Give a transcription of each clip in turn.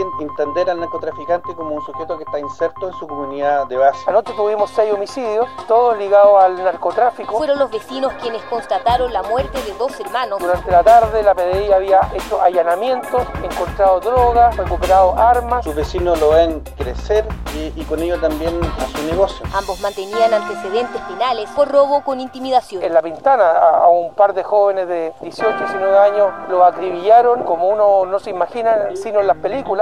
hay que entender al narcotraficante como un sujeto que está inserto en su comunidad de base. Anoche tuvimos seis homicidios, todos ligados al narcotráfico. Fueron los vecinos quienes constataron la muerte de dos hermanos. Durante la tarde la PDI había hecho allanamientos, encontrado drogas, recuperado armas. Sus vecinos lo ven crecer y, y con ello también a su negocio. Ambos mantenían antecedentes penales por robo con intimidación. En La Pintana a, a un par de jóvenes de 18 y 19 años lo acribillaron como uno no se imagina sino en las películas.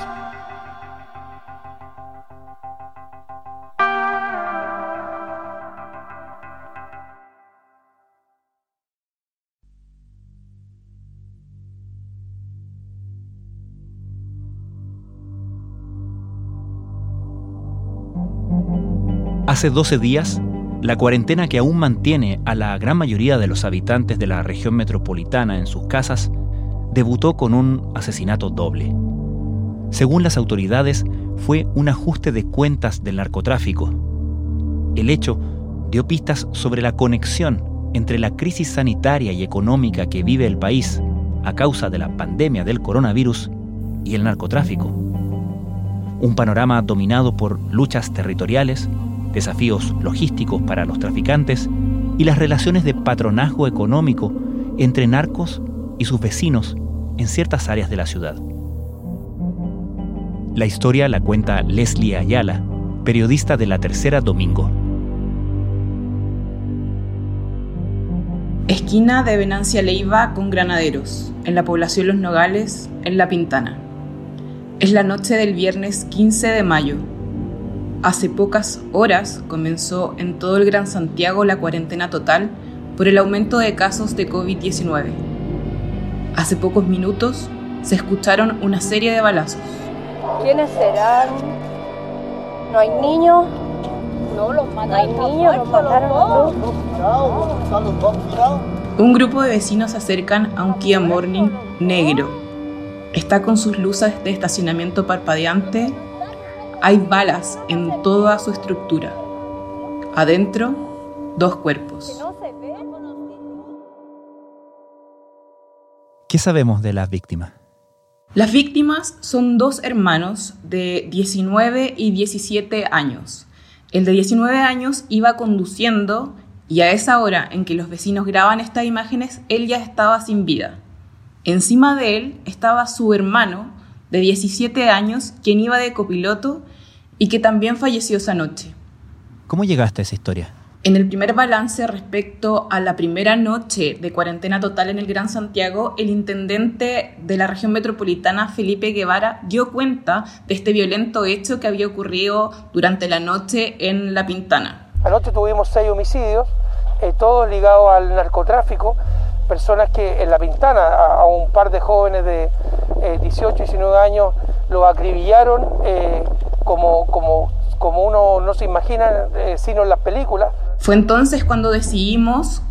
Hace 12 días, la cuarentena que aún mantiene a la gran mayoría de los habitantes de la región metropolitana en sus casas debutó con un asesinato doble. Según las autoridades, fue un ajuste de cuentas del narcotráfico. El hecho dio pistas sobre la conexión entre la crisis sanitaria y económica que vive el país a causa de la pandemia del coronavirus y el narcotráfico. Un panorama dominado por luchas territoriales, desafíos logísticos para los traficantes y las relaciones de patronazgo económico entre narcos y sus vecinos en ciertas áreas de la ciudad. La historia la cuenta Leslie Ayala, periodista de La Tercera Domingo. Esquina de Venancia Leiva con Granaderos, en la población Los Nogales, en La Pintana. Es la noche del viernes 15 de mayo, Hace pocas horas comenzó en todo el Gran Santiago la cuarentena total por el aumento de casos de COVID-19. Hace pocos minutos se escucharon una serie de balazos. ¿Quiénes serán? ¿No hay niños? No, los No hay niños, los mataron Un grupo de vecinos se acercan a un Kia Morning negro. Está con sus luces de estacionamiento parpadeante hay balas en toda su estructura. Adentro, dos cuerpos. ¿Qué sabemos de las víctimas? Las víctimas son dos hermanos de 19 y 17 años. El de 19 años iba conduciendo y a esa hora en que los vecinos graban estas imágenes, él ya estaba sin vida. Encima de él estaba su hermano de 17 años, quien iba de copiloto y que también falleció esa noche. ¿Cómo llegaste a esa historia? En el primer balance respecto a la primera noche de cuarentena total en el Gran Santiago, el intendente de la región metropolitana, Felipe Guevara, dio cuenta de este violento hecho que había ocurrido durante la noche en La Pintana. Anoche tuvimos seis homicidios, eh, todos ligados al narcotráfico, personas que en La Pintana, a, un par de jóvenes de eh, 18 y 19 años, lo acribillaron. Eh, como, como, como uno no se imagina, eh, sino en las películas. Fue entonces cuando decidimos,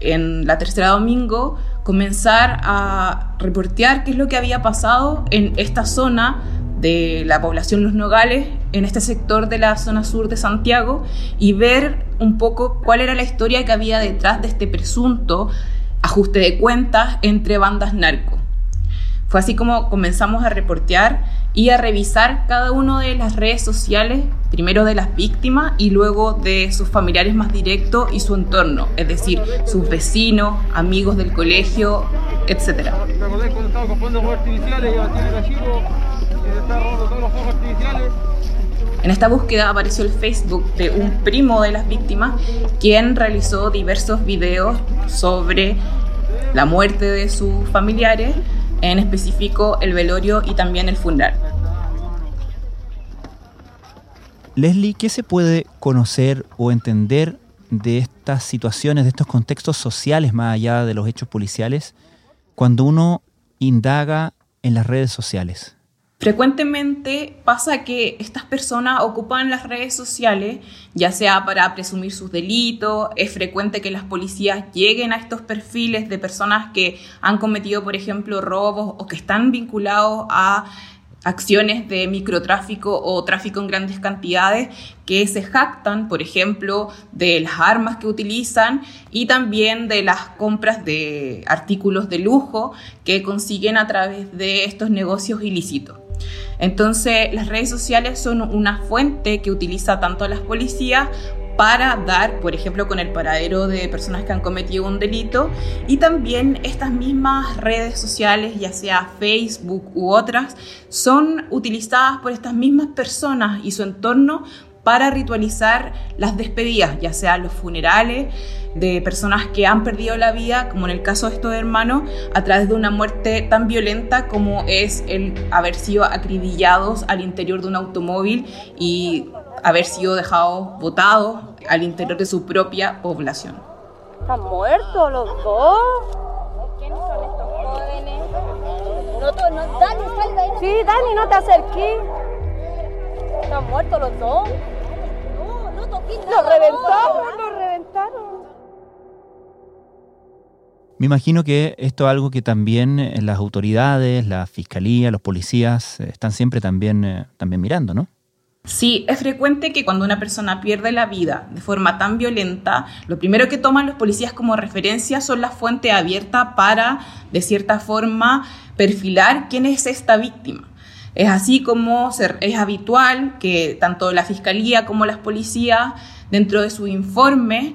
en la tercera domingo, comenzar a reportear qué es lo que había pasado en esta zona de la población Los Nogales, en este sector de la zona sur de Santiago, y ver un poco cuál era la historia que había detrás de este presunto ajuste de cuentas entre bandas narco. Fue así como comenzamos a reportear y a revisar cada una de las redes sociales, primero de las víctimas y luego de sus familiares más directos y su entorno, es decir, sus vecinos, amigos del colegio, etc. En esta búsqueda apareció el Facebook de un primo de las víctimas, quien realizó diversos videos sobre la muerte de sus familiares, en específico el velorio y también el funeral. Leslie, ¿qué se puede conocer o entender de estas situaciones, de estos contextos sociales más allá de los hechos policiales, cuando uno indaga en las redes sociales? Frecuentemente pasa que estas personas ocupan las redes sociales, ya sea para presumir sus delitos, es frecuente que las policías lleguen a estos perfiles de personas que han cometido, por ejemplo, robos o que están vinculados a acciones de microtráfico o tráfico en grandes cantidades que se jactan, por ejemplo, de las armas que utilizan y también de las compras de artículos de lujo que consiguen a través de estos negocios ilícitos. Entonces, las redes sociales son una fuente que utiliza tanto las policías para dar, por ejemplo, con el paradero de personas que han cometido un delito y también estas mismas redes sociales, ya sea Facebook u otras, son utilizadas por estas mismas personas y su entorno para ritualizar las despedidas, ya sea los funerales de personas que han perdido la vida, como en el caso de estos hermanos, a través de una muerte tan violenta como es el haber sido acribillados al interior de un automóvil y haber sido dejados botados al interior de su propia población. ¿Están muertos los dos? ¿Quiénes son estos jóvenes? No, no, Dani, salga ahí. Sí, Dani, no te acerques. ¿Están muertos los dos? No, no toqué nada. Los reventaron, los reventaron. Me imagino que esto es algo que también eh, las autoridades, la fiscalía, los policías eh, están siempre también, eh, también mirando, ¿no? Sí, es frecuente que cuando una persona pierde la vida de forma tan violenta, lo primero que toman los policías como referencia son la fuente abierta para, de cierta forma, perfilar quién es esta víctima. Es así como es habitual que tanto la fiscalía como las policías, dentro de su informe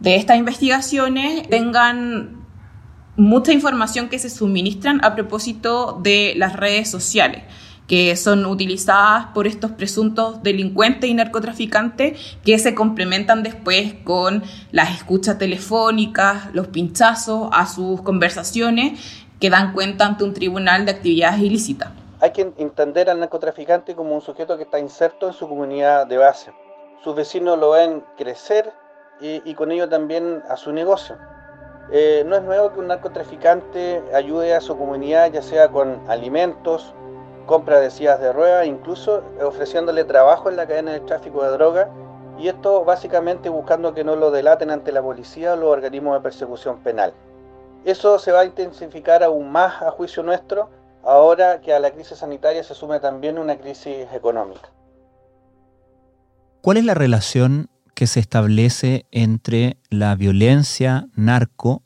de estas investigaciones, tengan mucha información que se suministran a propósito de las redes sociales que son utilizadas por estos presuntos delincuentes y narcotraficantes que se complementan después con las escuchas telefónicas, los pinchazos a sus conversaciones que dan cuenta ante un tribunal de actividades ilícitas. Hay que entender al narcotraficante como un sujeto que está inserto en su comunidad de base. Sus vecinos lo ven crecer y, con ello también a su negocio. Eh, no es nuevo que un narcotraficante ayude a su comunidad, ya sea con alimentos, compra de sillas de ruedas, incluso ofreciéndole trabajo en la cadena de tráfico de droga, y esto básicamente buscando que no lo delaten ante la policía o los organismos de persecución penal. Eso se va a intensificar aún más a juicio nuestro, ahora que a la crisis sanitaria se sume también una crisis económica. ¿Cuál es la relación que se establece entre la violencia narco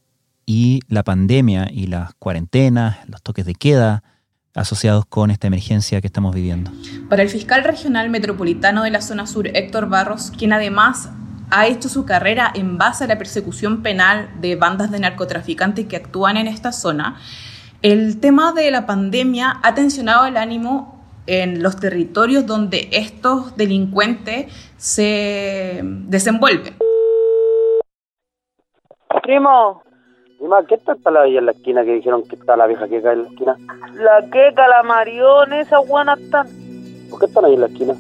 y la pandemia y las cuarentenas, los toques de queda, asociados con esta emergencia que estamos viviendo. Para el fiscal regional metropolitano de la zona sur, Héctor Barros, quien además ha hecho su carrera en base a la persecución penal de bandas de narcotraficantes que actúan en esta zona, el tema de la pandemia ha tensionado el ánimo en los territorios donde estos delincuentes se desenvuelven. Primo, más, ¿qué está ahí en la esquina que dijeron que está la vieja queca en la esquina? La queca, la marión, esa buena están. ¿Por qué están ahí en la esquina?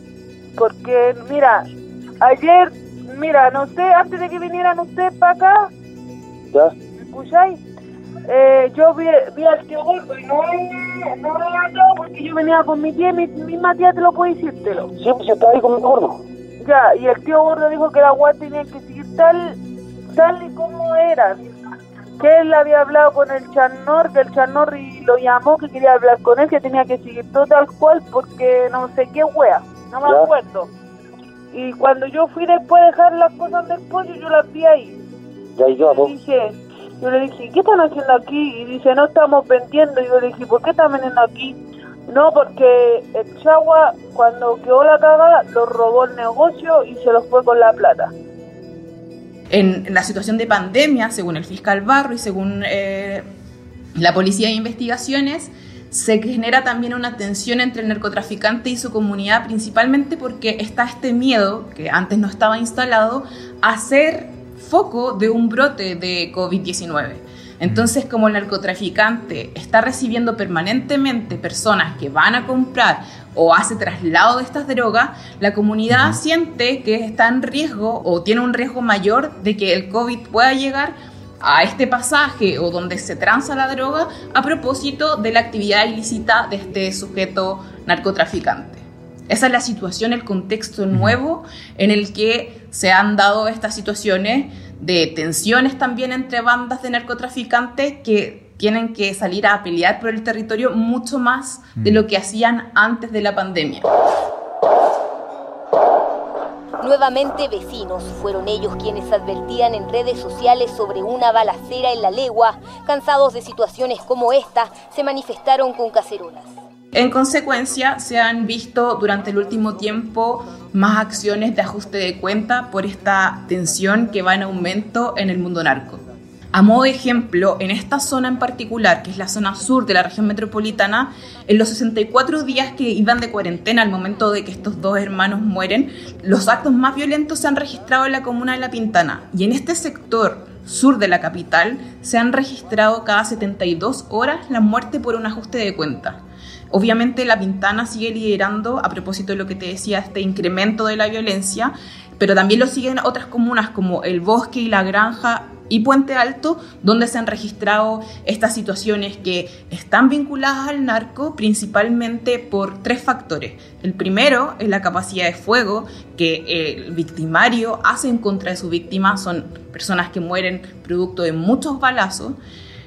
Porque, mira, ayer, mira, no sé, antes de que vinieran ustedes para acá, ¿ya? ¿me escucháis? Eh, yo vi, vi al tío Gordo y no, no lo he porque yo venía con mi tía, mi misma tía te lo puedo decírtelo. Sí, pues yo estaba ahí con mi tío Gordo. Ya, y el tío Gordo dijo que la agua tenía que seguir tal, tal y como era que él había hablado con el Chanor, que el Chanor y lo llamó, que quería hablar con él, que tenía que seguir todo tal cual, porque no sé qué wea, no me acuerdo. Y cuando yo fui después de dejar las cosas del pollo, yo las vi ahí. Ya, y yo, dije, yo le dije, ¿qué están haciendo aquí? Y dice, no estamos vendiendo. Y yo le dije, ¿por qué están vendiendo aquí? No, porque el Chagua, cuando quedó la cagada, lo robó el negocio y se los fue con la plata. En, la situación de pandemia, según el fiscal Barro y según eh, la Policía de Investigaciones, se genera también una tensión entre el narcotraficante y su comunidad, principalmente porque está este miedo, que antes no estaba instalado, a ser foco de un brote de COVID-19. Entonces, como el narcotraficante está recibiendo permanentemente personas que van a comprar o hace traslado de estas drogas, la comunidad siente que está en riesgo o tiene un riesgo mayor de que el COVID pueda llegar a este pasaje o donde se transa la droga a propósito de la actividad ilícita de este sujeto narcotraficante. Esa es la situación, el contexto nuevo en el que se han dado estas situaciones de tensiones también entre bandas de narcotraficantes que tienen que salir a pelear por el territorio mucho más de lo que hacían antes de la pandemia. Nuevamente vecinos fueron ellos quienes advertían en redes sociales sobre una balacera en la legua. Cansados de situaciones como esta, se manifestaron con cacerolas. En consecuencia, se han visto durante el último tiempo más acciones de ajuste de cuenta por esta tensión que va en aumento en el mundo narco. A modo de ejemplo, en esta zona en particular, que es la zona sur de la región metropolitana, en los 64 días que iban de cuarentena al momento de que estos dos hermanos mueren, los actos más violentos se han registrado en la comuna de La Pintana. Y en este sector sur de la capital se han registrado cada 72 horas la muerte por un ajuste de cuenta. Obviamente La Pintana sigue liderando, a propósito de lo que te decía, este incremento de la violencia, pero también lo siguen otras comunas como El Bosque y La Granja y Puente Alto, donde se han registrado estas situaciones que están vinculadas al narco principalmente por tres factores. El primero es la capacidad de fuego que el victimario hace en contra de su víctima, son personas que mueren producto de muchos balazos.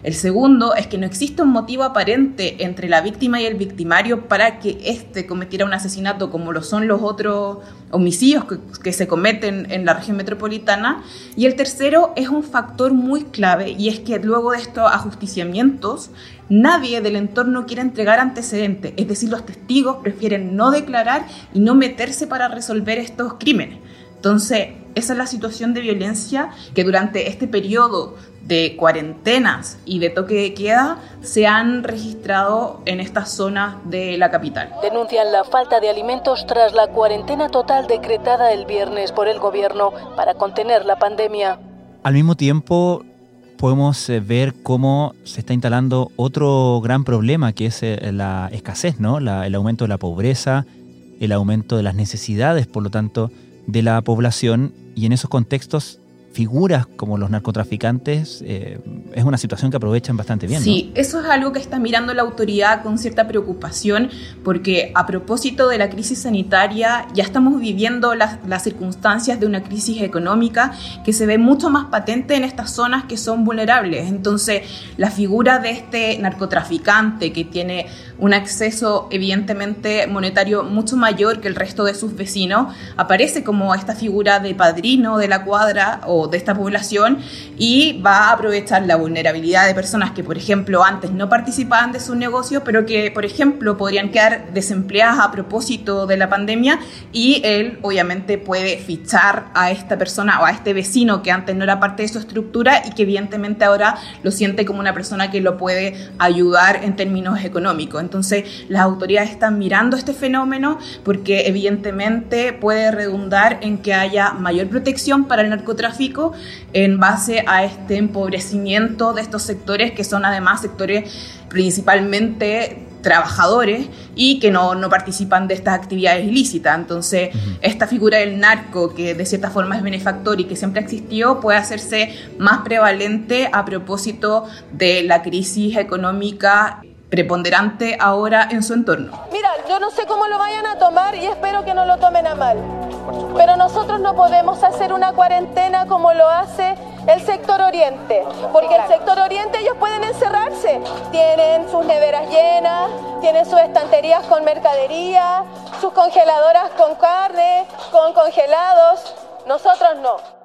El segundo es que no existe un motivo aparente entre la víctima y el victimario para que éste cometiera un asesinato como lo son los otros homicidios que, se cometen en la región metropolitana. Y el tercero es un factor muy clave y es que luego de estos ajusticiamientos nadie del entorno quiere entregar antecedentes, es decir, los testigos prefieren no declarar y no meterse para resolver estos crímenes. Entonces, esa es la situación de violencia que durante este periodo de cuarentenas y de toque de queda se han registrado en estas zonas de la capital. Denuncian la falta de alimentos tras la cuarentena total decretada el viernes por el gobierno para contener la pandemia. Al mismo tiempo, podemos eh, ver cómo se está instalando otro gran problema que es eh, la escasez, ¿no? el aumento de la pobreza, el aumento de las necesidades, por lo tanto, de la población y en esos contextos figuras como los narcotraficantes eh, es una situación que aprovechan bastante bien. Sí, eso es algo que está mirando la autoridad con cierta preocupación porque a propósito de la crisis sanitaria ya estamos viviendo las, las circunstancias de una crisis económica que se ve mucho más patente en estas zonas que son vulnerables. Entonces, la figura de este narcotraficante que tiene un acceso evidentemente monetario mucho mayor que el resto de sus vecinos aparece como esta figura de padrino de la cuadra o de esta población y va a aprovechar la vulnerabilidad de personas que, por ejemplo, antes no participaban de su negocio, pero que, por ejemplo, podrían quedar desempleadas a propósito de la pandemia y él obviamente puede fichar a esta persona o a este vecino que antes no era parte de su estructura y que evidentemente ahora lo siente como una persona que lo puede ayudar en términos económicos. Entonces, las autoridades están mirando este fenómeno porque evidentemente puede redundar en que haya mayor protección para el narcotráfico en base a este empobrecimiento de estos sectores que son además sectores principalmente trabajadores y que no, no, participan de estas actividades ilícitas. Entonces, esta figura del narco, que de cierta forma es benefactor y que siempre existió, puede hacerse más prevalente a propósito de la crisis económica preponderante ahora en su entorno. Mira, yo no sé cómo lo vayan a tomar y espero que no lo tomen a mal. Pero nosotros no podemos hacer una cuarentena como lo hace el sector oriente, porque el sector oriente ellos pueden encerrarse. Tienen sus neveras llenas, tienen sus estanterías con mercadería, sus congeladoras con carne, con congelados. Nosotros no.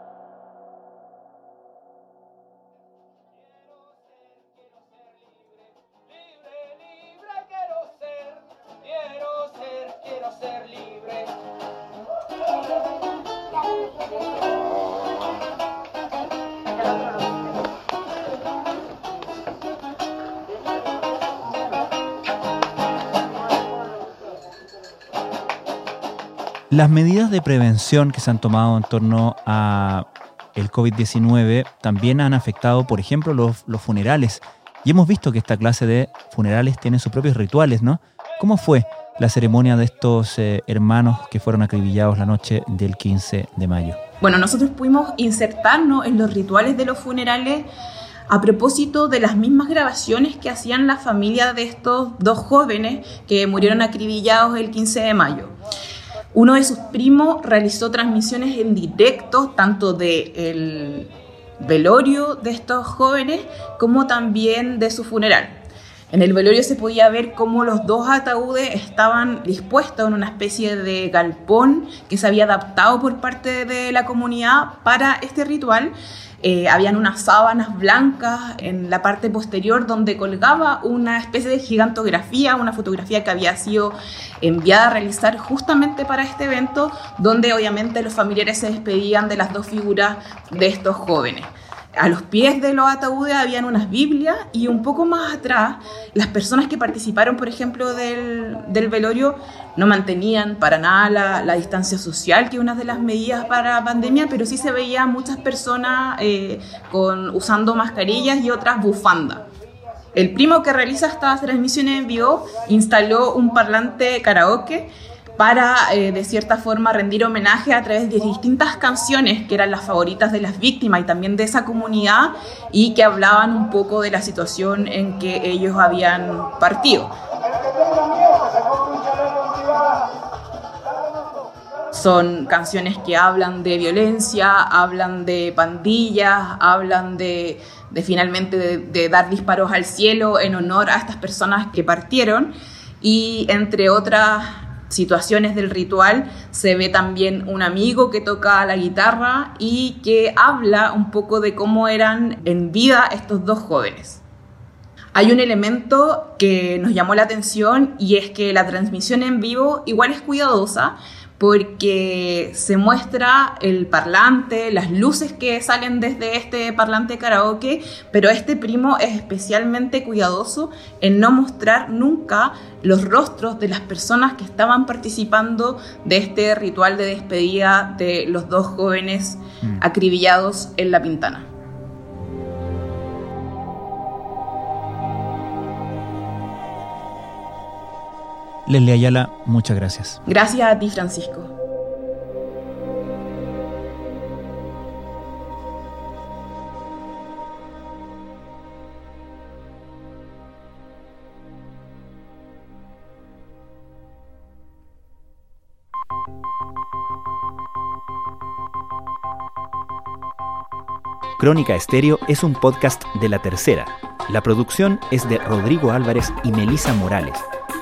Las medidas de prevención que se han tomado en torno a el COVID-19 también han afectado, por ejemplo, los, los, funerales. Y hemos visto que esta clase de funerales tiene sus propios rituales, ¿no? ¿Cómo fue la ceremonia de estos eh, hermanos que fueron acribillados la noche del 15 de mayo? Bueno, nosotros pudimos insertarnos en los rituales de los funerales a propósito de las mismas grabaciones que hacían la familia de estos dos jóvenes que murieron acribillados el 15 de mayo. Uno de sus primos realizó transmisiones en directo, tanto del velorio de estos jóvenes como también de su funeral. En el velorio se podía ver cómo los dos ataúdes estaban dispuestos en una especie de galpón que se había adaptado por parte de la comunidad para este ritual. Eh, habían unas sábanas blancas en la parte posterior donde colgaba una especie de gigantografía, una fotografía que había sido enviada a realizar justamente para este evento, donde obviamente los familiares se despedían de las dos figuras de estos jóvenes. A los pies de los ataúdes habían unas Biblias y un poco más atrás, las personas que participaron, por ejemplo, del, velorio no mantenían para nada la, distancia social, que es una de las medidas para la pandemia, pero sí se veían muchas personas eh, con, usando mascarillas y otras bufandas. El primo que realiza estas transmisiones en vivo instaló un parlante karaoke para, eh, de cierta forma, rendir homenaje a través de distintas canciones que eran las favoritas de las víctimas y también de esa comunidad y que hablaban un poco de la situación en que ellos habían partido. Son canciones que hablan de violencia, hablan de pandillas, hablan de, finalmente de dar disparos al cielo en honor a estas personas que partieron y entre otras situaciones del ritual se ve también un amigo que toca la guitarra y que habla un poco de cómo eran en vida estos dos jóvenes. Hay un elemento que nos llamó la atención y es que la transmisión en vivo igual es cuidadosa porque se muestra el parlante, las luces que salen desde este parlante karaoke, pero este primo es especialmente cuidadoso en no mostrar nunca los rostros de las personas que estaban participando de este ritual de despedida de los dos jóvenes mm. acribillados en la pintana. Leslie Ayala, muchas gracias. Gracias a ti, Francisco. Crónica Estéreo es un podcast de la tercera. La producción es de Rodrigo Álvarez y Melisa Morales